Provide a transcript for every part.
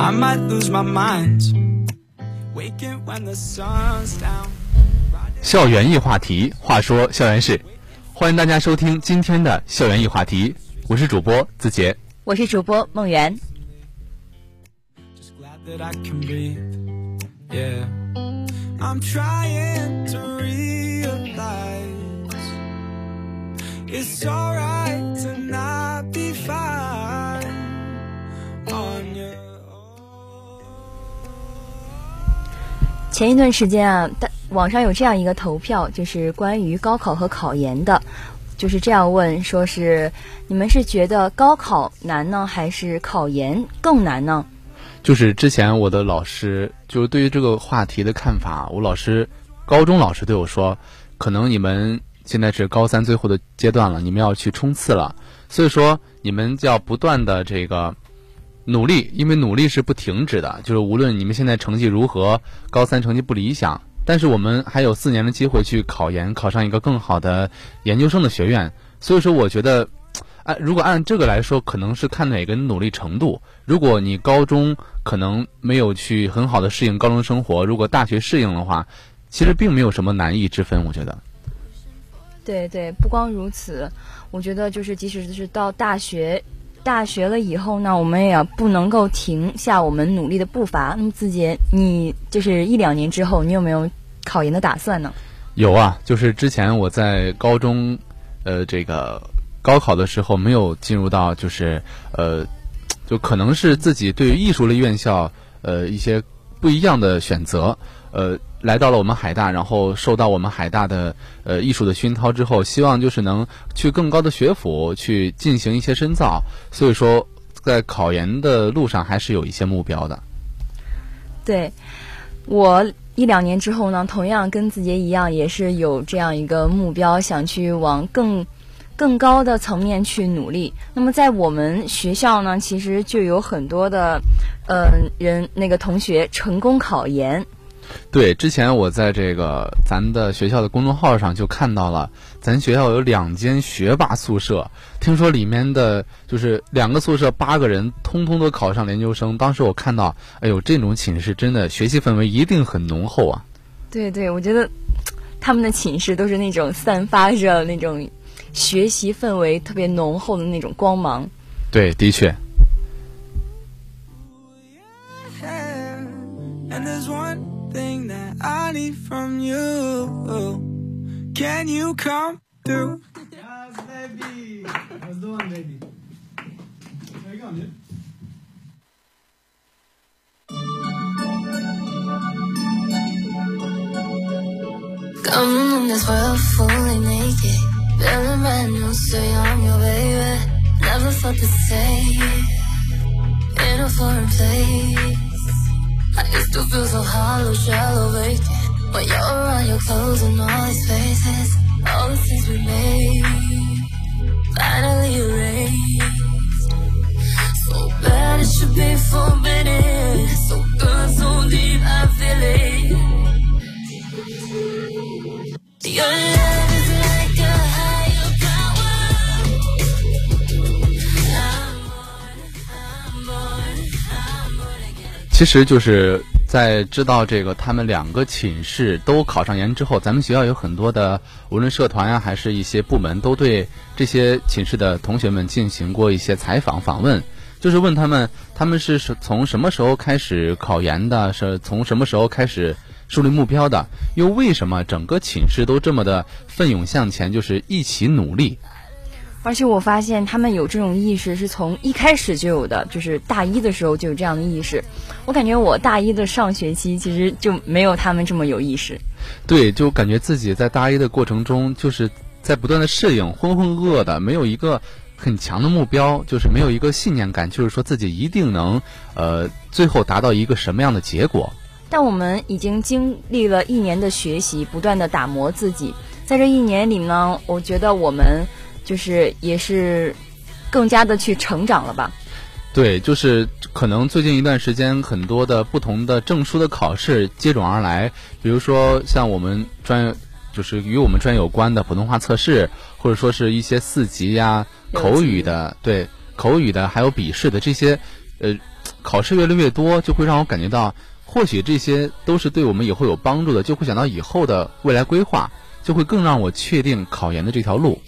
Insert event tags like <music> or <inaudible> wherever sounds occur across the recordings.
I might lose my mind. Waking when the sun's down. 校园易话题，话说校园事，欢迎大家收听今天的校园易话题，我是主播子杰。我是主播梦圆。Just glad that I can breathe. Yeah. I'm trying to realize it's alright to not be fine on 前一段时间啊，大网上有这样一个投票，就是关于高考和考研的，就是这样问，说是你们是觉得高考难呢，还是考研更难呢？就是之前我的老师，就是对于这个话题的看法，我老师高中老师对我说，可能你们现在是高三最后的阶段了，你们要去冲刺了，所以说你们要不断的这个努力，因为努力是不停止的，就是无论你们现在成绩如何，高三成绩不理想，但是我们还有四年的机会去考研，考上一个更好的研究生的学院，所以说我觉得。按如果按这个来说，可能是看哪个努力程度。如果你高中可能没有去很好的适应高中生活，如果大学适应的话，其实并没有什么难易之分。我觉得，对对，不光如此，我觉得就是即使是到大学，大学了以后呢，我们也不能够停下我们努力的步伐。那么子杰，你就是一两年之后，你有没有考研的打算呢？有啊，就是之前我在高中，呃，这个高考的时候没有进入到，就是呃，就可能是自己对于艺术类院校，呃，一些不一样的选择，呃，来到了我们海大，然后受到我们海大的呃艺术的熏陶之后，希望就是能去更高的学府去进行一些深造，所以说在考研的路上还是有一些目标的。对，我一两年之后呢，同样跟子杰一样，也是有这样一个目标，想去往更更高的层面去努力。那么在我们学校呢，其实就有很多的呃人那个同学成功考研。对，之前我在这个咱的学校的公众号上就看到了，咱学校有两间学霸宿舍，听说里面的就是两个宿舍八个人，通通都考上研究生。当时我看到，哎呦，这种寝室真的学习氛围一定很浓厚啊！对对，我觉得他们的寝室都是那种散发着那种学习氛围特别浓厚的那种光芒。对，的确，And there's one thing that I need from you. Can you come through? Yes, baby. That's the one, baby. There you go, dude. Coming in this world fully naked Feeling brand new, say I'm your baby Never felt the same In a foreign place I used to feel so hollow, shallow, vacant When you're around, you're closing all these spaces. All the things we made Finally erased. So bad it should be forbidden So good, so deep, I feel it 其实就是在知道这个他们两个寝室都考上研之后，咱们学校有很多的无论社团呀、还是一些部门，都对这些寝室的同学们进行过一些采访访问，就是问他们他们是是从什么时候开始考研的，是从什么时候开始树立目标的，又为什么整个寝室都这么的奋勇向前，就是一起努力。而且我发现他们有这种意识是从一开始就有的，就是大一的时候就有这样的意识。我感觉我大一的上学期其实就没有他们这么有意识。对，就感觉自己在大一的过程中，就是在不断的适应，浑浑噩噩的，没有一个很强的目标，就是没有一个信念感，就是说自己一定能，呃，最后达到一个什么样的结果。但我们已经经历了一年的学习，不断的打磨自己，在这一年里呢，我觉得我们就是也是更加的去成长了吧。对，就是可能最近一段时间，很多的不同的证书的考试接踵而来，比如说像我们专业，就是与我们专业有关的普通话测试，或者说是一些四级呀、口语的，对口语的，还有笔试的这些，呃，考试越来越多，就会让我感觉到，或许这些都是对我们以后有帮助的，就会想到以后的未来规划，就会更让我确定考研的这条路。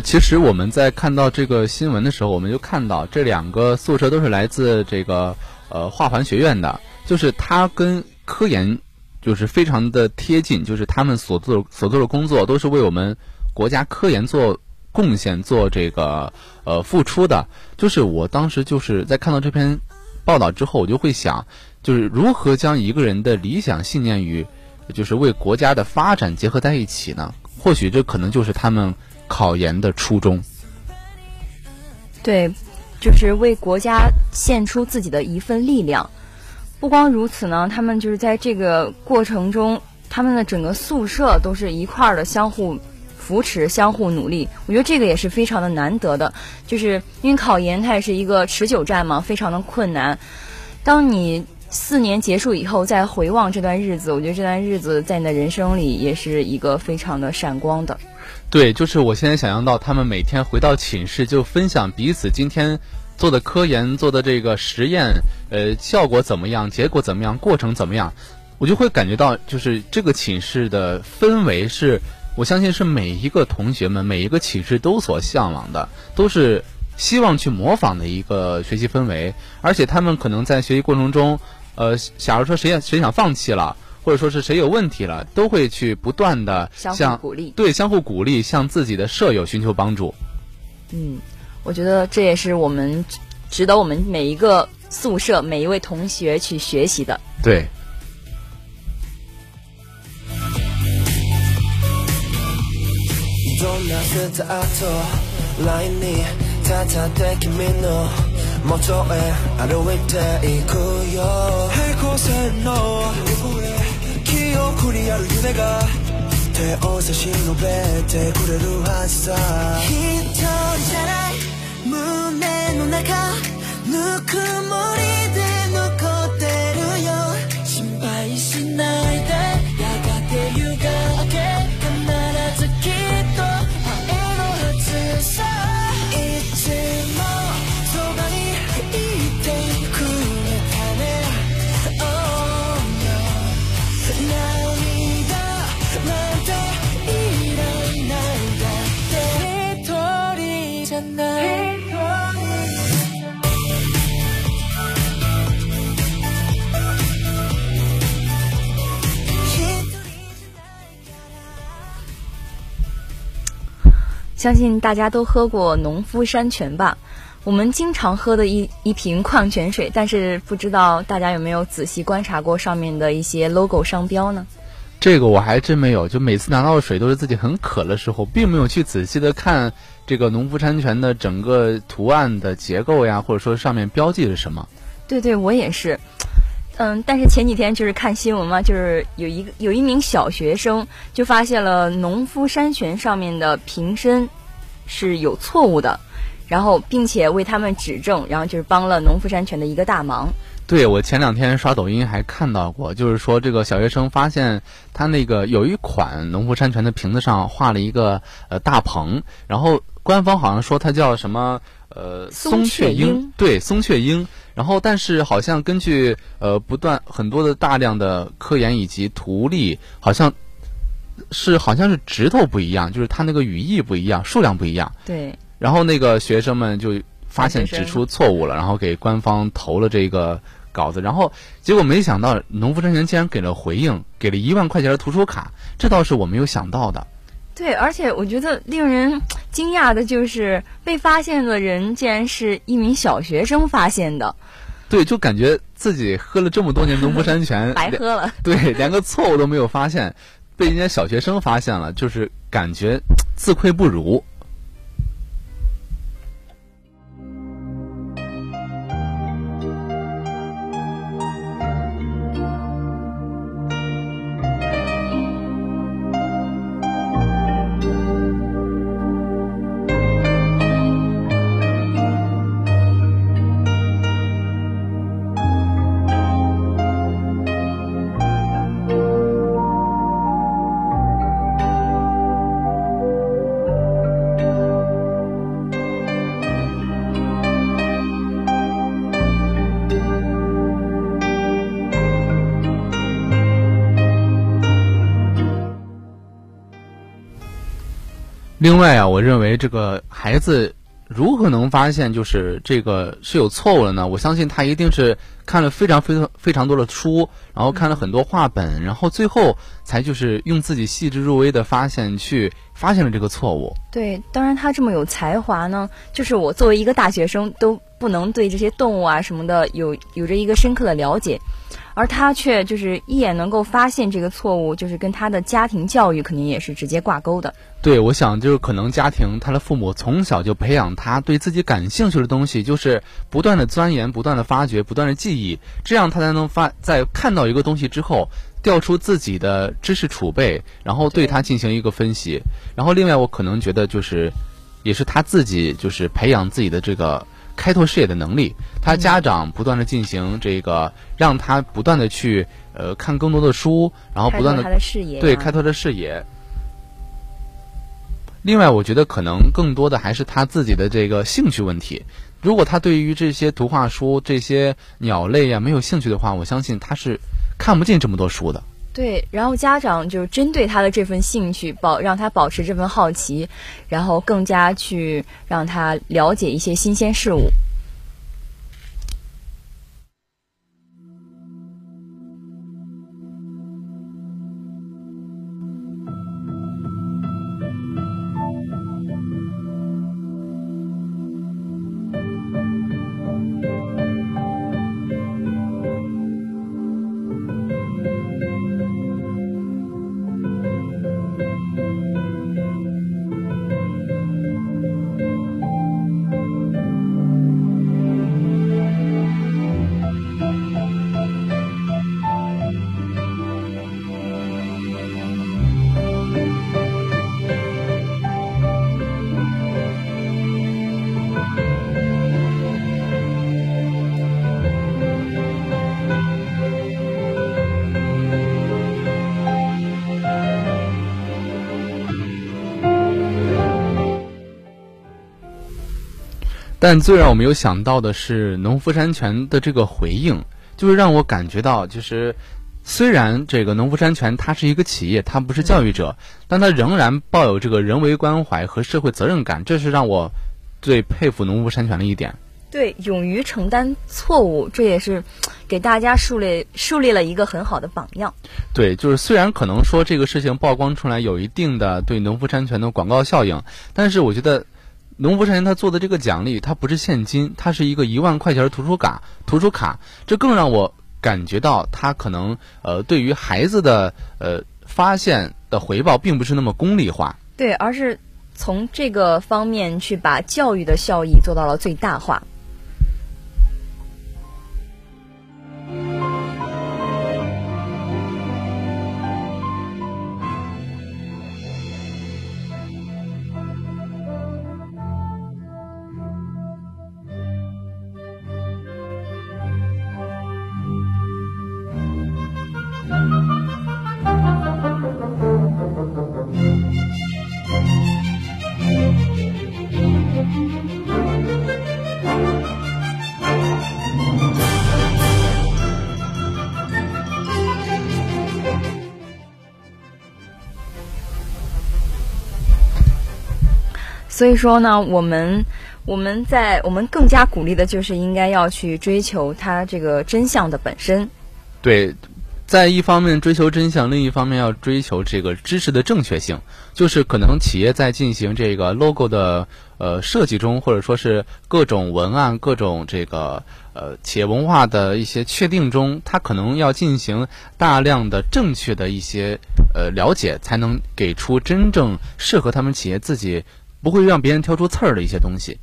其实我们在看到这个新闻的时候，我们就看到这两个宿舍都是来自这个呃化环学院的，就是它跟科研就是非常的贴近，就是他们所做所做的工作都是为我们国家科研做贡献、做这个呃付出的。就是我当时就是在看到这篇报道之后，我就会想，就是如何将一个人的理想信念与就是为国家的发展结合在一起呢？或许这可能就是他们考研的初衷。对，就是为国家献出自己的一份力量。不光如此呢，他们就是在这个过程中，他们的整个宿舍都是一块儿的相互扶持、相互努力。我觉得这个也是非常的难得的，就是因为考研它也是一个持久战嘛，非常的困难。当你四年结束以后再回望这段日子，我觉得这段日子在你的人生里也是一个非常的闪光的。对，就是我现在想象到他们每天回到寝室就分享彼此今天做的科研、做的这个实验，呃，效果怎么样，结果怎么样，过程怎么样，我就会感觉到，就是这个寝室的氛围是，我相信是每一个同学们、每一个寝室都所向往的，都是希望去模仿的一个学习氛围，而且他们可能在学习过程中，呃，假如说谁谁想放弃了。或者说是谁有问题了，都会去不断的相互向鼓励。对相互鼓励，向自己的舍友寻求帮助。嗯，我觉得这也是我们值值得我们每一个宿舍每一位同学去学习的。对，記憶にある夢が手を差し伸べてくれるはずさ。一人じゃない。胸の中ぬくも相信大家都喝过农夫山泉吧？我们经常喝的一一瓶矿泉水，但是不知道大家有没有仔细观察过上面的一些 logo 商标呢？这个我还真没有，就每次拿到水都是自己很渴的时候，并没有去仔细的看这个农夫山泉的整个图案的结构呀，或者说上面标记是什么。对对，我也是。嗯，但是前几天就是看新闻嘛，就是有一个有一名小学生就发现了农夫山泉上面的瓶身是有错误的，然后并且为他们指正，然后就是帮了农夫山泉的一个大忙。对，我前两天刷抖音还看到过，就是说这个小学生发现他那个有一款农夫山泉的瓶子上画了一个呃大棚，然后官方好像说它叫什么呃松雀雀鹰对松雀鹰，然后但是好像根据呃不断很多的大量的科研以及图例，好像是好像是指头不一样，就是它那个语义不一样，数量不一样，对，然后那个学生们就发现指出错误了，然后给官方投了这个稿子，然后结果没想到农夫山泉竟然给了回应，给了一万块钱的图书卡，这倒是我没有想到的。对，而且我觉得令人惊讶的就是被发现的人竟然是一名小学生发现的，对，就感觉自己喝了这么多年农夫山泉，<laughs> 白喝了。对，连个错误都没有发现，被人家小学生发现了，就是感觉自愧不如。另外啊，我认为这个孩子如何能发现就是这个是有错误的呢？我相信他一定是看了非常非常非常多的书，然后看了很多画本，然后最后才就是用自己细致入微的发现去发现了这个错误。对，当然他这么有才华呢，就是我作为一个大学生都不能对这些动物啊什么的有有着一个深刻的了解，而他却就是一眼能够发现这个错误，就是跟他的家庭教育肯定也是直接挂钩的。对，我想就是可能家庭他的父母从小就培养他对自己感兴趣的东西，就是不断的钻研、不断的发掘、不断的记忆，这样他才能发在看到一个东西之后，调出自己的知识储备，然后对他进行一个分析。然后另外，我可能觉得就是，也是他自己就是培养自己的这个开拓视野的能力。他家长不断的进行这个，让他不断的去呃看更多的书，然后不断的开拓他的视野、啊，对，开拓的视野。另外，我觉得可能更多的还是他自己的这个兴趣问题。如果他对于这些图画书、这些鸟类呀、没有兴趣的话，我相信他是看不进这么多书的。对，然后家长就针对他的这份兴趣，保让他保持这份好奇，然后更加去让他了解一些新鲜事物。但最让我没有想到的是，农夫山泉的这个回应，就是让我感觉到，就是虽然这个农夫山泉它是一个企业，它不是教育者，但它仍然抱有这个人为关怀和社会责任感，这是让我最佩服农夫山泉的一点。对，勇于承担错误，这也是 <tsk> 给大家树立树立了一个很好的榜样。对，就是虽然可能说这个事情曝光出来有一定的对农夫山泉的广告效应，但是我觉得。农夫山泉他做的这个奖励，它不是现金，它是一个一万块钱的图书卡，图书卡，这更让我感觉到他可能呃对于孩子的呃发现的回报并不是那么功利化，对，而是从这个方面去把教育的效益做到了最大化。所以说呢，我们我们在我们更加鼓励的就是应该要去追求它这个真相的本身。对，在一方面追求真相，另一方面要追求这个知识的正确性。就是可能企业在进行这个 logo 的呃设计中，或者说是各种文案、各种这个呃企业文化的一些确定中，它可能要进行大量的正确的一些呃了解，才能给出真正适合他们企业自己不会让别人挑出刺儿的一些东西。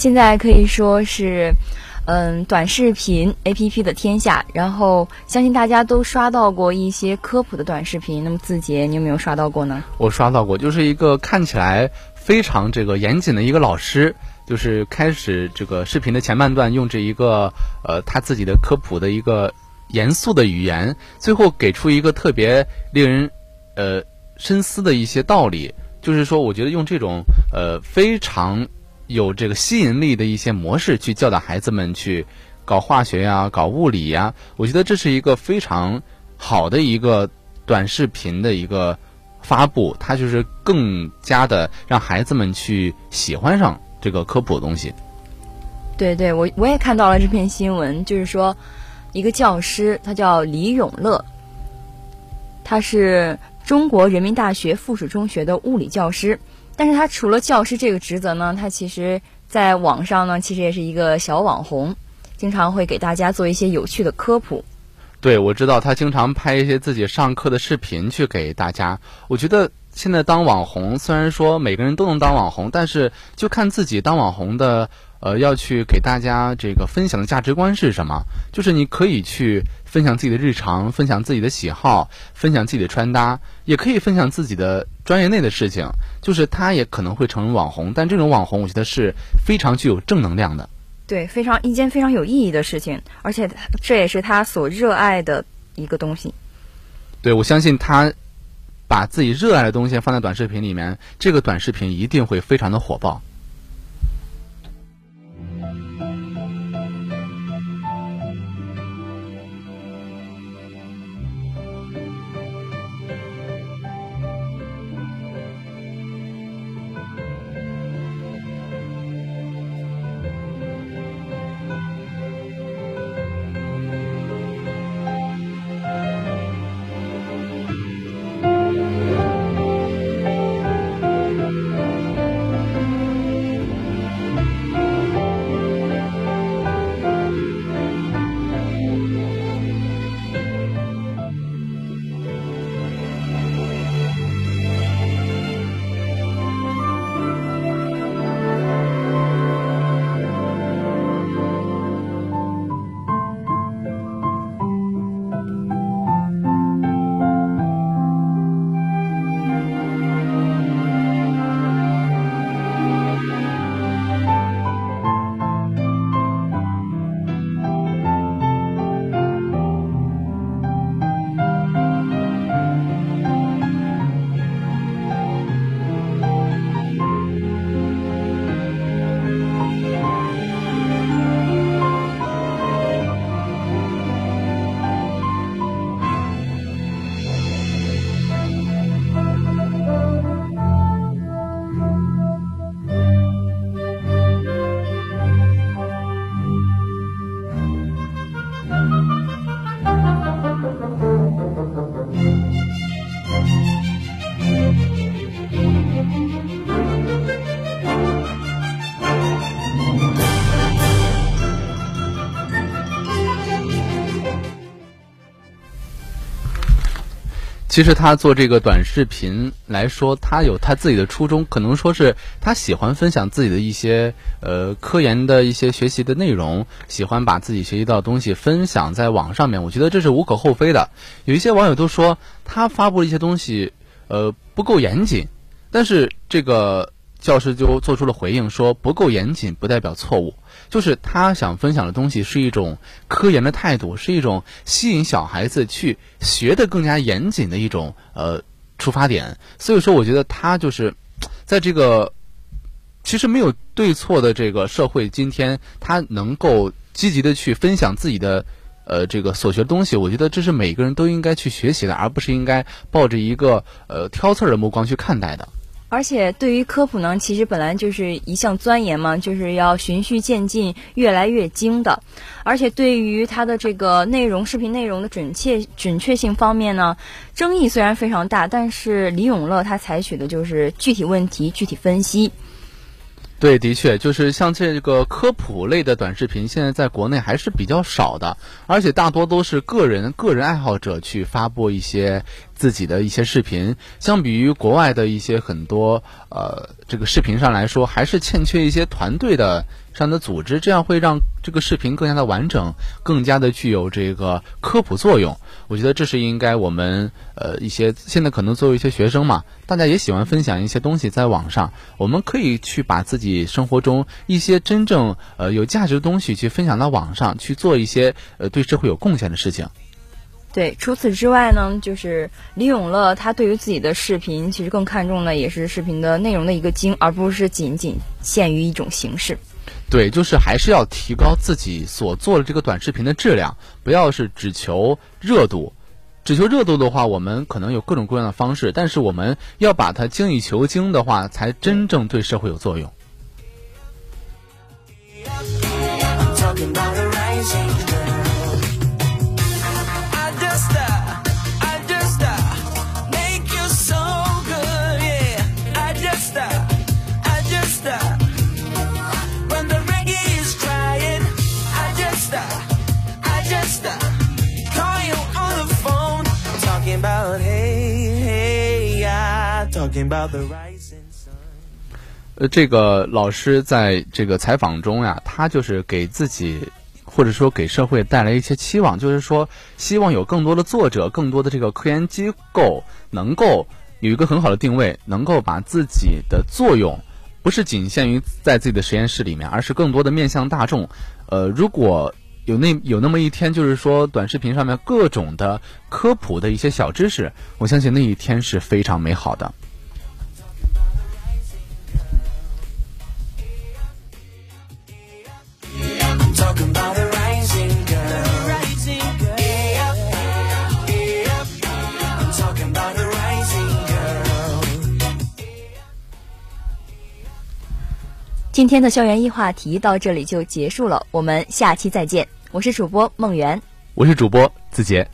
现在可以说是，嗯，短视频 APP 的天下。然后，相信大家都刷到过一些科普的短视频。那么，字节，你有没有刷到过呢？我刷到过，就是一个看起来非常这个严谨的一个老师，就是开始这个视频的前半段用这一个呃他自己的科普的一个严肃的语言，最后给出一个特别令人呃深思的一些道理。就是说，我觉得用这种呃非常有这个吸引力的一些模式去教导孩子们去搞化学呀、搞物理呀，我觉得这是一个非常好的一个短视频的一个发布，它就是更加的让孩子们去喜欢上这个科普的东西。对对，我我也看到了这篇新闻，就是说，一个教师，他叫李永乐，他是中国人民大学附属中学的物理教师。但是他除了教师这个职责呢，他其实在网上呢，其实也是一个小网红，经常会给大家做一些有趣的科普。对，我知道他经常拍一些自己上课的视频去给大家。我觉得现在当网红，虽然说每个人都能当网红，但是就看自己当网红的，呃，要去给大家这个分享的价值观是什么。就是你可以去分享自己的日常，分享自己的喜好，分享自己的穿搭，也可以分享自己的专业内的事情。就是他也可能会成为网红，但这种网红，我觉得是非常具有正能量的。对，非常一件非常有意义的事情，而且这也是他所热爱的一个东西。对，我相信他把自己热爱的东西放在短视频里面，这个短视频一定会非常的火爆。其实他做这个短视频来说，他有他自己的初衷，可能说是他喜欢分享自己的一些呃科研的一些学习的内容，喜欢把自己学习到的东西分享在网上面。我觉得这是无可厚非的。有一些网友都说他发布的一些东西呃不够严谨，但是这个教师就做出了回应，说不够严谨不代表错误。就是他想分享的东西是一种科研的态度，是一种吸引小孩子去学的更加严谨的一种呃出发点。所以说，我觉得他就是在这个其实没有对错的这个社会，今天他能够积极的去分享自己的呃这个所学东西，我觉得这是每个人都应该去学习的，而不是应该抱着一个呃挑刺儿的目光去看待的。而且对于科普呢，其实本来就是一项钻研嘛，就是要循序渐进，越来越精的。而且对于它的这个内容、视频内容的准确准确性方面呢，争议虽然非常大，但是李永乐他采取的就是具体问题具体分析。对，的确，就是像这个科普类的短视频，现在在国内还是比较少的，而且大多都是个人个人爱好者去发布一些自己的一些视频。相比于国外的一些很多呃这个视频上来说，还是欠缺一些团队的上的组织，这样会让这个视频更加的完整，更加的具有这个科普作用。我觉得这是应该我们呃一些现在可能作为一些学生嘛，大家也喜欢分享一些东西在网上，我们可以去把自己生活中一些真正呃有价值的东西去分享到网上，去做一些呃对社会有贡献的事情。对，除此之外呢，就是李永乐他对于自己的视频，其实更看重的也是视频的内容的一个精，而不是仅仅限于一种形式。对，就是还是要提高自己所做的这个短视频的质量，不要是只求热度。只求热度的话，我们可能有各种各样的方式，但是我们要把它精益求精的话，才真正对社会有作用。呃，这个老师在这个采访中呀，他就是给自己或者说给社会带来一些期望，就是说希望有更多的作者、更多的这个科研机构能够有一个很好的定位，能够把自己的作用不是仅限于在自己的实验室里面，而是更多的面向大众。呃，如果有那有那么一天，就是说短视频上面各种的科普的一些小知识，我相信那一天是非常美好的。今天的校园一话题到这里就结束了，我们下期再见。我是主播梦圆。我是主播子杰。